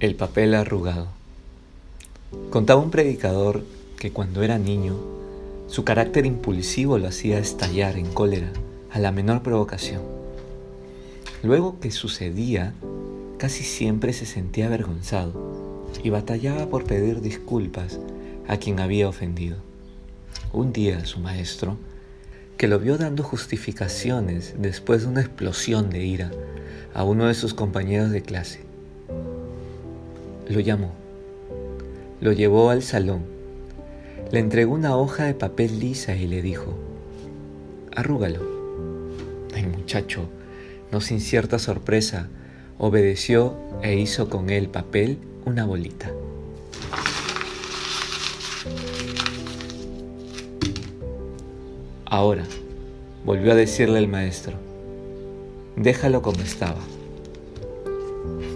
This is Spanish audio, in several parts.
El papel arrugado. Contaba un predicador que cuando era niño, su carácter impulsivo lo hacía estallar en cólera a la menor provocación. Luego que sucedía, casi siempre se sentía avergonzado y batallaba por pedir disculpas a quien había ofendido. Un día su maestro, que lo vio dando justificaciones después de una explosión de ira a uno de sus compañeros de clase, lo llamó. Lo llevó al salón. Le entregó una hoja de papel lisa y le dijo, arrúgalo. El muchacho, no sin cierta sorpresa, obedeció e hizo con el papel una bolita. Ahora, volvió a decirle el maestro, déjalo como estaba.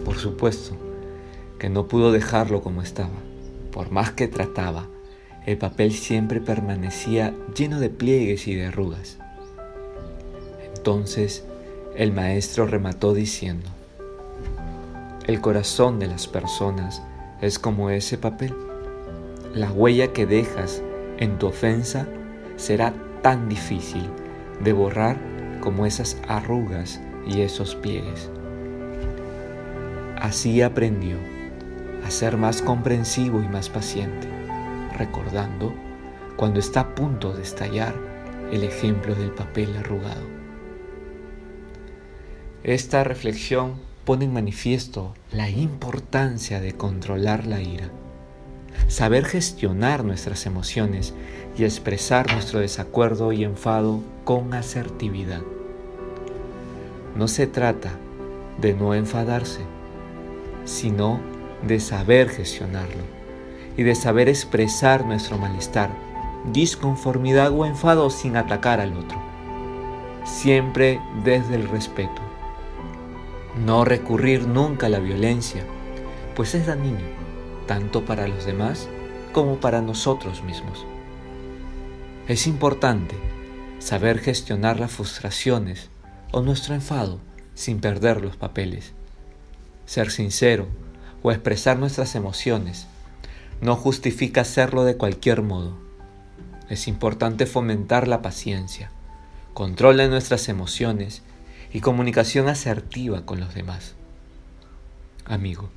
Por supuesto, que no pudo dejarlo como estaba. Por más que trataba, el papel siempre permanecía lleno de pliegues y de arrugas. Entonces el maestro remató diciendo, el corazón de las personas es como ese papel. La huella que dejas en tu ofensa será tan difícil de borrar como esas arrugas y esos pliegues. Así aprendió a ser más comprensivo y más paciente, recordando cuando está a punto de estallar el ejemplo del papel arrugado. Esta reflexión pone en manifiesto la importancia de controlar la ira, saber gestionar nuestras emociones y expresar nuestro desacuerdo y enfado con asertividad. No se trata de no enfadarse, sino de saber gestionarlo y de saber expresar nuestro malestar, disconformidad o enfado sin atacar al otro. Siempre desde el respeto. No recurrir nunca a la violencia, pues es dañino, tanto para los demás como para nosotros mismos. Es importante saber gestionar las frustraciones o nuestro enfado sin perder los papeles. Ser sincero o expresar nuestras emociones no justifica hacerlo de cualquier modo. Es importante fomentar la paciencia, control de nuestras emociones y comunicación asertiva con los demás. Amigo,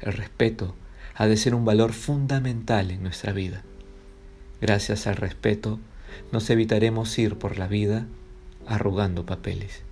el respeto ha de ser un valor fundamental en nuestra vida. Gracias al respeto nos evitaremos ir por la vida arrugando papeles.